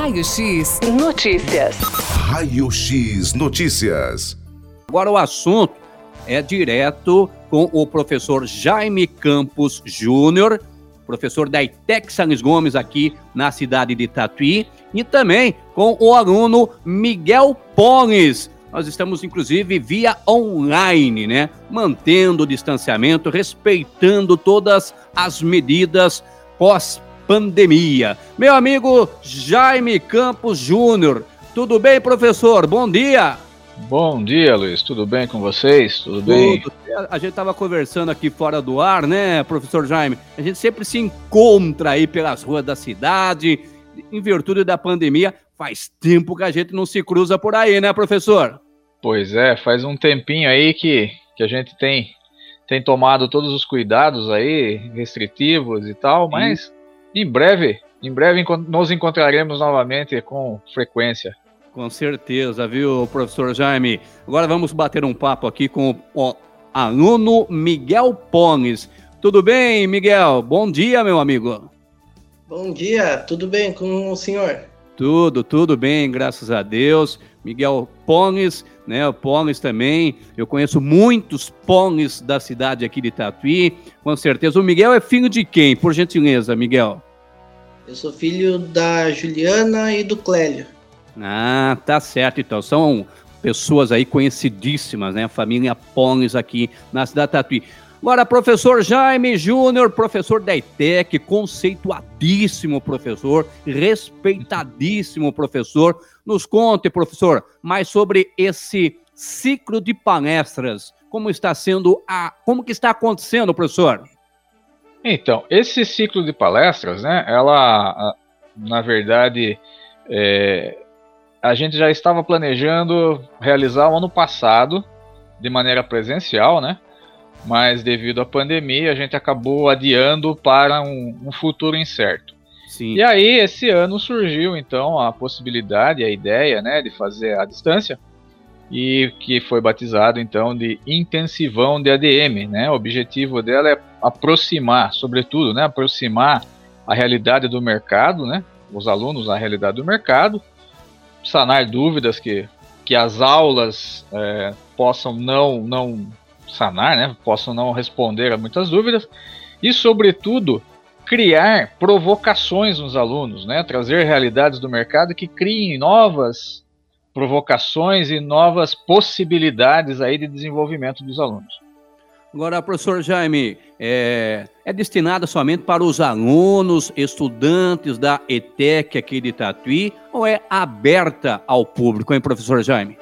Raio X Notícias. Raio X Notícias. Agora o assunto é direto com o professor Jaime Campos Júnior, professor da ITEC Sanes Gomes aqui na cidade de Tatuí, e também com o aluno Miguel Pones. Nós estamos, inclusive, via online, né? Mantendo o distanciamento, respeitando todas as medidas pós-pandemia. Meu amigo Jaime Campos Júnior, tudo bem, professor? Bom dia! Bom dia, Luiz. Tudo bem com vocês? Tudo bem? Tudo. A gente estava conversando aqui fora do ar, né, professor Jaime? A gente sempre se encontra aí pelas ruas da cidade, em virtude da pandemia. Faz tempo que a gente não se cruza por aí, né, professor? Pois é, faz um tempinho aí que, que a gente tem, tem tomado todos os cuidados aí, restritivos e tal, Sim. mas em breve, em breve nos encontraremos novamente com frequência. Com certeza, viu, professor Jaime? Agora vamos bater um papo aqui com o aluno Miguel Pones. Tudo bem, Miguel? Bom dia, meu amigo. Bom dia, tudo bem com o senhor? Tudo, tudo bem, graças a Deus. Miguel Pones, né? O Pones também. Eu conheço muitos Pones da cidade aqui de Tatuí, com certeza. O Miguel é filho de quem, por gentileza, Miguel? Eu sou filho da Juliana e do Clélio. Ah, tá certo então. São pessoas aí conhecidíssimas, né? A família Pones aqui na cidade de Tatuí. Agora, professor Jaime Júnior, professor da ITEC, conceituadíssimo professor, respeitadíssimo professor. Nos conte, professor, mais sobre esse ciclo de palestras. Como está sendo a. Como que está acontecendo, professor? Então, esse ciclo de palestras, né? Ela, na verdade, é, a gente já estava planejando realizar o ano passado de maneira presencial, né? Mas devido à pandemia, a gente acabou adiando para um, um futuro incerto. Sim. E aí, esse ano surgiu então a possibilidade, a ideia, né, de fazer à distância e que foi batizado então de intensivão de ADM, né? O objetivo dela é aproximar, sobretudo, né, aproximar a realidade do mercado, né? Os alunos à realidade do mercado sanar dúvidas que, que as aulas é, possam não, não sanar, né? possam não responder a muitas dúvidas e, sobretudo, criar provocações nos alunos, né? trazer realidades do mercado que criem novas provocações e novas possibilidades aí de desenvolvimento dos alunos. Agora, professor Jaime, é, é destinada somente para os alunos, estudantes da ETEC aqui de Tatuí, ou é aberta ao público, hein, professor Jaime?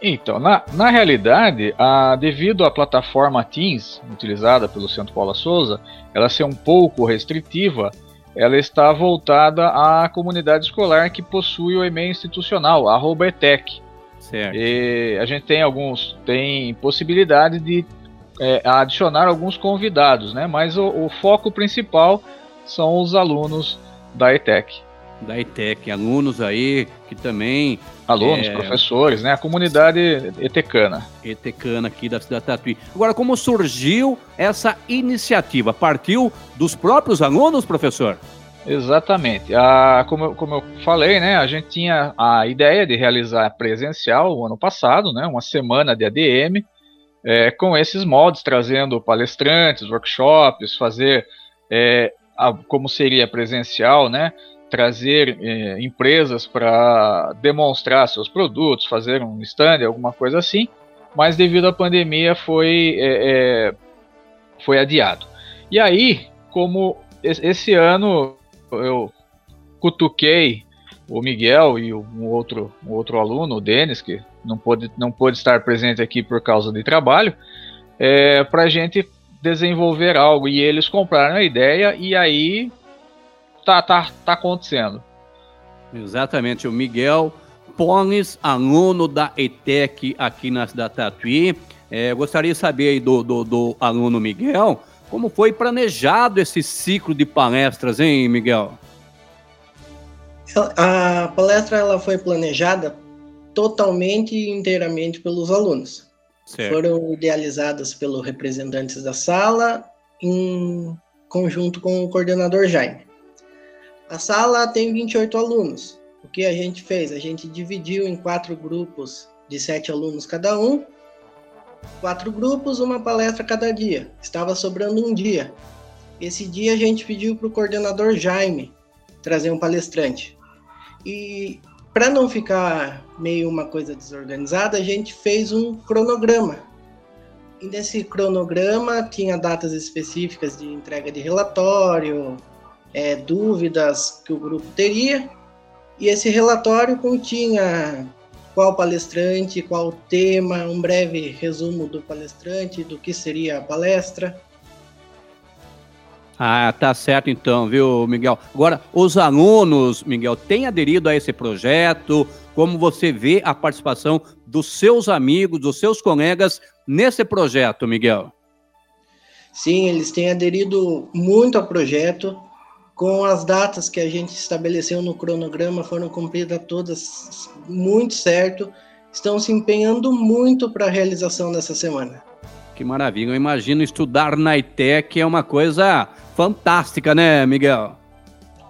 Então, na, na realidade, a, devido à plataforma Teams, utilizada pelo Centro Paula Souza, ela ser um pouco restritiva, ela está voltada à comunidade escolar que possui o e-mail institucional, arroba ETEC. Certo. E a gente tem alguns, tem possibilidade de é, adicionar alguns convidados, né? Mas o, o, foco principal são os alunos da ETEC. Da ETEC, alunos aí que também. Alunos, é, professores, né? A comunidade etecana. Etecana aqui da cidade de Tatuí. Agora, como surgiu essa iniciativa? Partiu dos próprios alunos, professor? Exatamente. A, como, como eu falei, né, a gente tinha a ideia de realizar presencial o ano passado, né, uma semana de ADM, é, com esses moldes, trazendo palestrantes, workshops, fazer é, a, como seria presencial, né? Trazer é, empresas para demonstrar seus produtos, fazer um stand, alguma coisa assim, mas devido à pandemia foi, é, é, foi adiado. E aí, como esse ano eu cutuquei o Miguel e um outro, um outro aluno, o Denis, que não pôde, não pôde estar presente aqui por causa de trabalho, para a gente desenvolver algo. E eles compraram a ideia e aí tá, tá, tá acontecendo. Exatamente, o Miguel Pones, aluno da ETEC aqui na cidade Tatuí. É, gostaria de saber aí do, do, do aluno Miguel, como foi planejado esse ciclo de palestras, hein, Miguel? A palestra ela foi planejada totalmente e inteiramente pelos alunos. Certo. Foram idealizadas pelos representantes da sala em conjunto com o coordenador Jaime. A sala tem 28 alunos o que a gente fez? A gente dividiu em quatro grupos de sete alunos cada um, quatro grupos, uma palestra cada dia. Estava sobrando um dia. Esse dia a gente pediu para o coordenador Jaime trazer um palestrante. E para não ficar meio uma coisa desorganizada, a gente fez um cronograma. E nesse cronograma tinha datas específicas de entrega de relatório, é, dúvidas que o grupo teria, e esse relatório continha qual palestrante, qual tema, um breve resumo do palestrante, do que seria a palestra. Ah, tá certo então, viu, Miguel? Agora, os alunos, Miguel, têm aderido a esse projeto? Como você vê a participação dos seus amigos, dos seus colegas nesse projeto, Miguel? Sim, eles têm aderido muito ao projeto. Com as datas que a gente estabeleceu no cronograma, foram cumpridas todas muito certo. Estão se empenhando muito para a realização dessa semana. Que maravilha. Eu imagino estudar na ITEC é uma coisa fantástica, né, Miguel?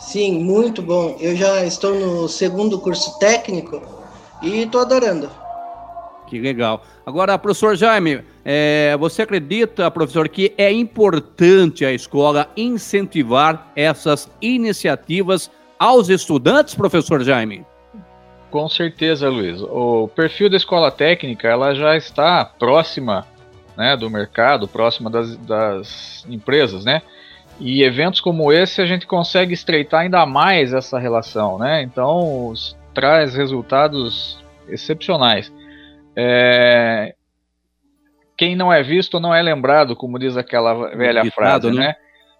Sim, muito bom. Eu já estou no segundo curso técnico e estou adorando. Que legal. Agora, professor Jaime, é, você acredita, professor, que é importante a escola incentivar essas iniciativas aos estudantes, professor Jaime? Com certeza, Luiz. O perfil da escola técnica ela já está próxima né, do mercado, próxima das, das empresas, né? E eventos como esse a gente consegue estreitar ainda mais essa relação, né? Então traz resultados excepcionais. É... Quem não é visto não é lembrado, como diz aquela velha Ditado, frase, né? né?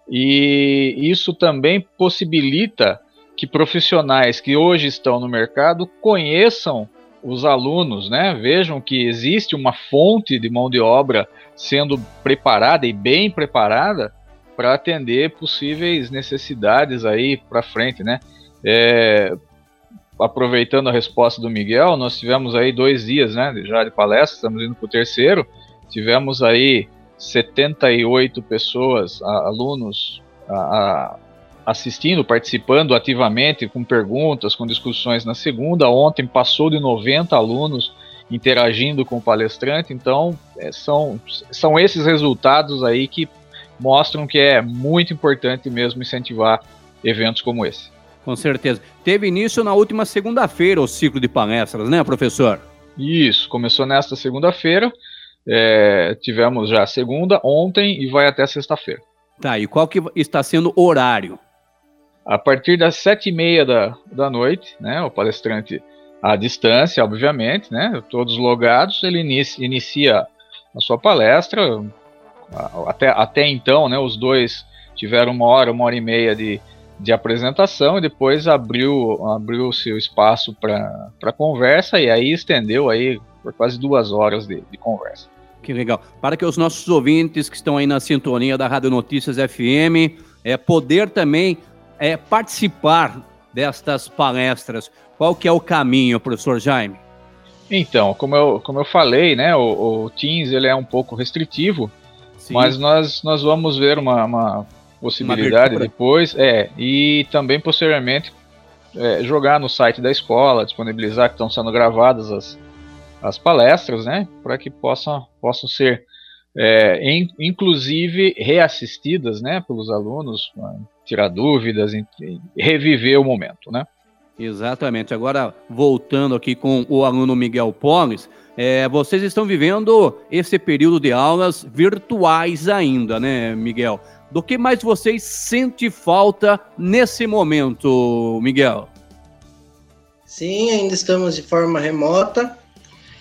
E isso também possibilita que profissionais que hoje estão no mercado conheçam os alunos, né? Vejam que existe uma fonte de mão de obra sendo preparada e bem preparada para atender possíveis necessidades aí para frente, né? É, aproveitando a resposta do Miguel, nós tivemos aí dois dias, né, já de palestra, estamos indo para o terceiro, tivemos aí 78 pessoas, alunos, a, a, assistindo, participando ativamente, com perguntas, com discussões na segunda. Ontem passou de 90 alunos interagindo com o palestrante, então é, são, são esses resultados aí que mostram que é muito importante mesmo incentivar eventos como esse. Com certeza. Teve início na última segunda-feira o ciclo de palestras, né, professor? Isso, começou nesta segunda-feira. É, tivemos já segunda, ontem e vai até sexta-feira. Tá, e qual que está sendo o horário? A partir das sete e meia da, da noite, né, o palestrante à distância, obviamente, né, todos logados, ele inicia, inicia a sua palestra, até, até então, né, os dois tiveram uma hora, uma hora e meia de, de apresentação e depois abriu abriu seu espaço para conversa e aí estendeu aí por quase duas horas de, de, conversa. Que legal. Para que os nossos ouvintes que estão aí na sintonia da Rádio Notícias FM é, poder também é, participar destas palestras, qual que é o caminho, professor Jaime? Então, como eu, como eu falei, né, o, o Teams ele é um pouco restritivo, Sim. Mas nós, nós vamos ver uma, uma possibilidade uma depois, é, e também posteriormente é, jogar no site da escola, disponibilizar que estão sendo gravadas as, as palestras, né, para que possam, possam ser, é, in, inclusive, reassistidas, né, pelos alunos, tirar dúvidas, reviver o momento, né. Exatamente. Agora, voltando aqui com o aluno Miguel Polis, é, vocês estão vivendo esse período de aulas virtuais ainda, né, Miguel? Do que mais vocês sentem falta nesse momento, Miguel? Sim, ainda estamos de forma remota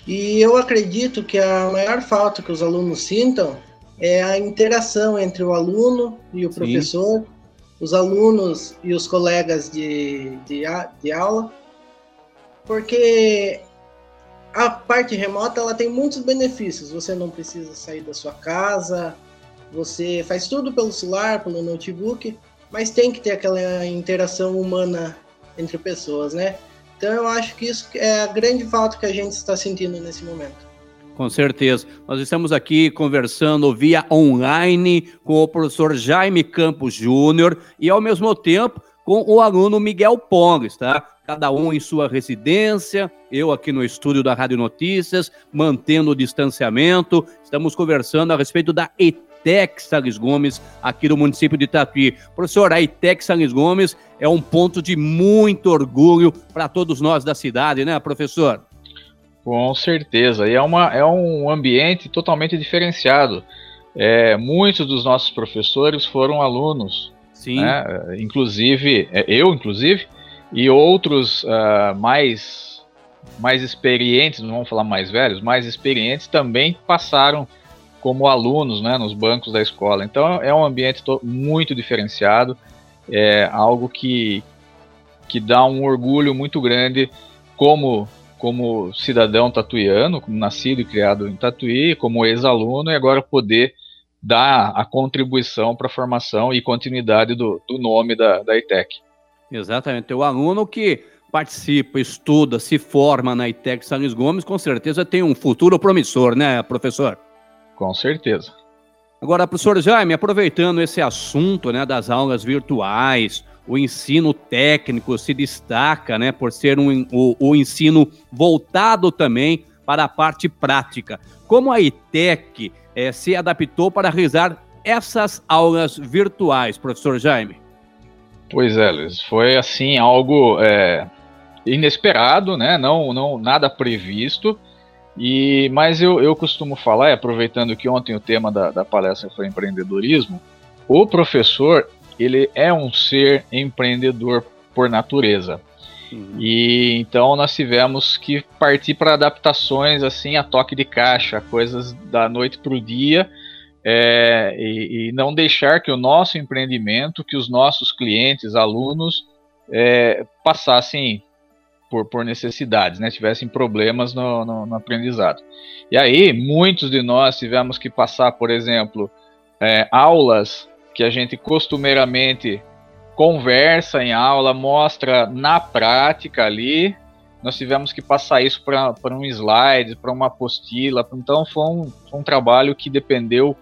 e eu acredito que a maior falta que os alunos sintam é a interação entre o aluno e o Sim. professor, os alunos e os colegas de, de, de aula, porque a parte remota ela tem muitos benefícios. Você não precisa sair da sua casa, você faz tudo pelo celular, pelo notebook, mas tem que ter aquela interação humana entre pessoas, né? Então eu acho que isso é a grande falta que a gente está sentindo nesse momento. Com certeza. Nós estamos aqui conversando via online com o professor Jaime Campos Júnior e, ao mesmo tempo, com o aluno Miguel Ponges, tá? Cada um em sua residência, eu aqui no estúdio da Rádio Notícias, mantendo o distanciamento. Estamos conversando a respeito da ETEC Salles Gomes, aqui do município de Tatuí. Professor, a ETEC Salles Gomes é um ponto de muito orgulho para todos nós da cidade, né, professor? Com certeza, e é, uma, é um ambiente totalmente diferenciado. É, muitos dos nossos professores foram alunos, Sim. Né? inclusive, é, eu inclusive, e outros uh, mais, mais experientes, não vamos falar mais velhos, mais experientes também passaram como alunos né, nos bancos da escola. Então é um ambiente muito diferenciado, é algo que, que dá um orgulho muito grande como como cidadão tatuiano, como nascido e criado em Tatuí, como ex-aluno, e agora poder dar a contribuição para a formação e continuidade do, do nome da, da ITEC. Exatamente. O aluno que participa, estuda, se forma na ITEC Luís Gomes, com certeza tem um futuro promissor, né, professor? Com certeza. Agora, professor Jaime, aproveitando esse assunto né, das aulas virtuais, o ensino técnico se destaca né, por ser um, o, o ensino voltado também para a parte prática. Como a ITEC é, se adaptou para realizar essas aulas virtuais, professor Jaime? Pois é, Luiz, foi assim algo é, inesperado, né? Não, não nada previsto. E mas eu, eu costumo falar, aproveitando que ontem o tema da, da palestra foi empreendedorismo, o professor ele é um ser empreendedor por natureza. Uhum. E então nós tivemos que partir para adaptações assim a toque de caixa, coisas da noite para o dia, é, e, e, não deixar que o nosso empreendimento, que os nossos clientes, alunos, é, passassem por, por, necessidades, né, tivessem problemas no, no, no, aprendizado. E aí, muitos de nós tivemos que passar, por exemplo, é, aulas que a gente costumeiramente conversa em aula, mostra na prática ali. Nós tivemos que passar isso para um slide, para uma apostila. Então foi um, foi um trabalho que dependeu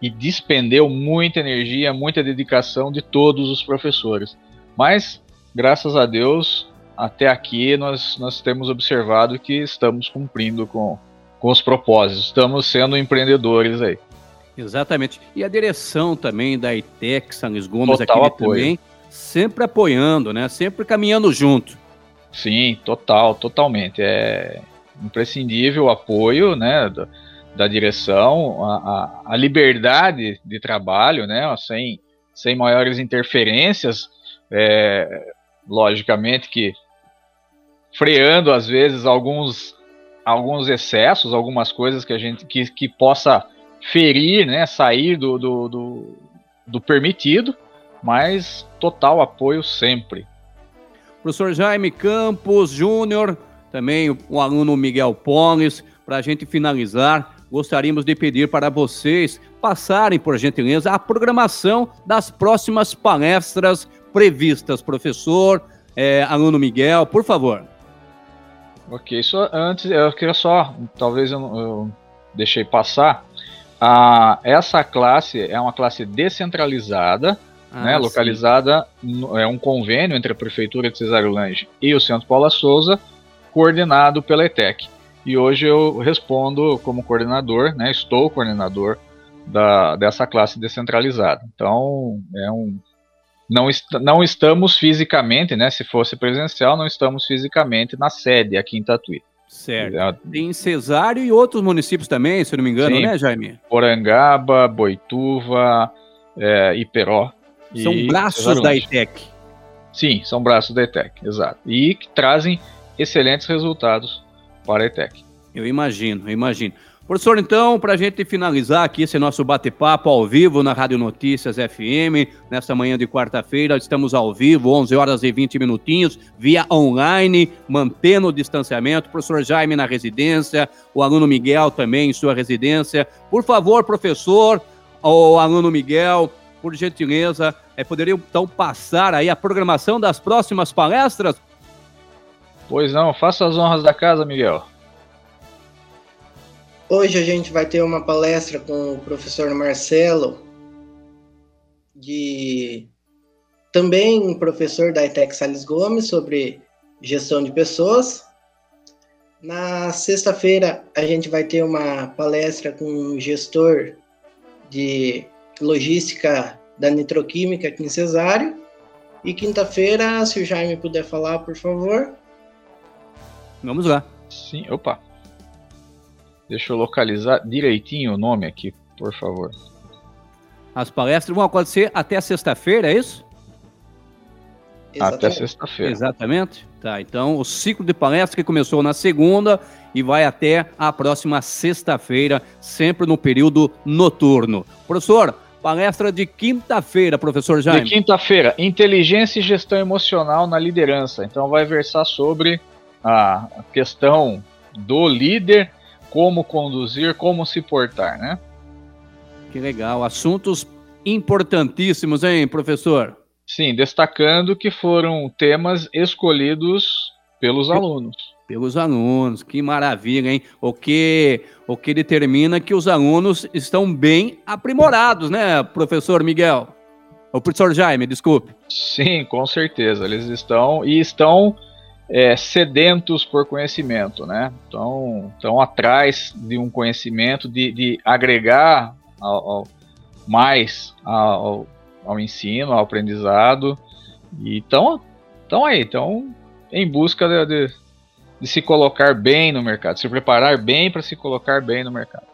e despendeu muita energia, muita dedicação de todos os professores. Mas, graças a Deus, até aqui nós, nós temos observado que estamos cumprindo com, com os propósitos, estamos sendo empreendedores aí. Exatamente. E a direção também da ITEC, São Luís Gomes, Total aqui apoio. também, sempre apoiando, né? Sempre caminhando junto. Sim, total, totalmente. É imprescindível o apoio, né, da, da direção, a, a, a, liberdade de trabalho, né, sem, sem maiores interferências, é, logicamente que freando às vezes alguns alguns excessos, algumas coisas que a gente que, que possa ferir, né, sair do, do, do, do permitido, mas total apoio sempre. Professor Jaime Campos Júnior, também o aluno Miguel Pones, para a gente finalizar, gostaríamos de pedir para vocês passarem, por gentileza, a programação das próximas palestras previstas. Professor, é, aluno Miguel, por favor. Ok, só antes, eu queria só, talvez eu, eu deixei passar, ah, essa classe é uma classe descentralizada, ah, né, localizada, no, é um convênio entre a Prefeitura de Cesário Lange e o Centro Paula Souza, coordenado pela ETEC. E hoje eu respondo como coordenador, né, estou coordenador da, dessa classe descentralizada. Então, é um, não, est não estamos fisicamente, né, se fosse presencial, não estamos fisicamente na sede aqui em Tatuí. Certo. Tem Cesário e outros municípios também, se não me engano, Sim, né, Jaime? Porangaba, Boituva, é, Iperó. São braços da ITEC. Sim, são braços da ITEC, exato. E que trazem excelentes resultados para a ITEC. Eu imagino, eu imagino. Professor, então, para a gente finalizar aqui esse nosso bate-papo ao vivo na Rádio Notícias FM, nesta manhã de quarta-feira, estamos ao vivo, 11 horas e 20 minutinhos, via online, mantendo o distanciamento. Professor Jaime na residência, o aluno Miguel também em sua residência. Por favor, professor, o aluno Miguel, por gentileza, é, poderiam então passar aí a programação das próximas palestras? Pois não, faça as honras da casa, Miguel. Hoje a gente vai ter uma palestra com o professor Marcelo de também um professor da ITEC Salles Gomes sobre gestão de pessoas. Na sexta-feira, a gente vai ter uma palestra com um gestor de logística da nitroquímica aqui em Cesário. E quinta-feira, se o Jaime puder falar, por favor. Vamos lá. Sim, opa. Deixa eu localizar direitinho o nome aqui, por favor. As palestras vão acontecer até sexta-feira, é isso? Até sexta-feira. Exatamente. Tá, então o ciclo de palestras que começou na segunda e vai até a próxima sexta-feira, sempre no período noturno. Professor, palestra de quinta-feira, professor Jaime. De quinta-feira, inteligência e gestão emocional na liderança. Então vai versar sobre a questão do líder, como conduzir, como se portar, né? Que legal, assuntos importantíssimos, hein, professor? Sim, destacando que foram temas escolhidos pelos alunos. Pelos alunos, que maravilha, hein? O que, o que determina que os alunos estão bem aprimorados, né, professor Miguel? O professor Jaime, desculpe. Sim, com certeza. Eles estão e estão é, sedentos por conhecimento, né? Então, estão atrás de um conhecimento, de, de agregar ao, ao, mais ao, ao ensino, ao aprendizado. E estão aí, estão em busca de, de, de, se colocar bem no mercado, se preparar bem para se colocar bem no mercado.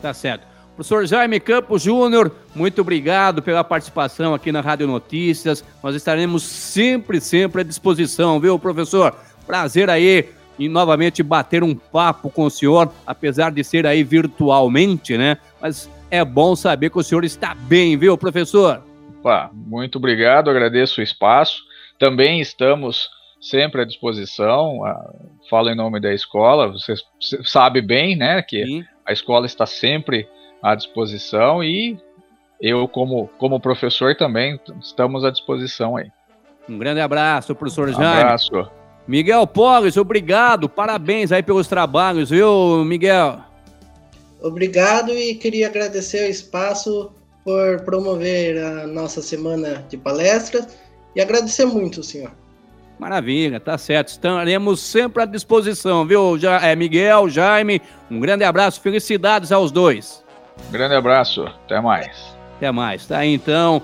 Tá certo. Professor Jaime Campos Júnior, muito obrigado pela participação aqui na Rádio Notícias. Nós estaremos sempre, sempre à disposição, viu, professor? Prazer aí em novamente bater um papo com o senhor, apesar de ser aí virtualmente, né? Mas é bom saber que o senhor está bem, viu, professor? Opa, muito obrigado, agradeço o espaço. Também estamos sempre à disposição. Falo em nome da escola, você sabe bem, né, que Sim. a escola está sempre à disposição e eu, como, como professor, também estamos à disposição aí. Um grande abraço, professor Jaime. Um abraço. Miguel Polis, obrigado, parabéns aí pelos trabalhos, viu, Miguel? Obrigado e queria agradecer o espaço por promover a nossa semana de palestras e agradecer muito, senhor. Maravilha, tá certo. Estaremos sempre à disposição, viu, ja é, Miguel, Jaime? Um grande abraço, felicidades aos dois. Grande abraço, até mais. Até mais. Tá aí, então,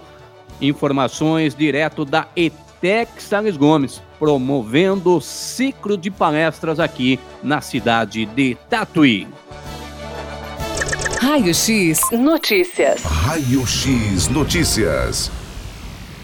informações direto da ETEC Salles Gomes, promovendo ciclo de palestras aqui na cidade de Tatuí. Raio X Notícias. Raio X Notícias.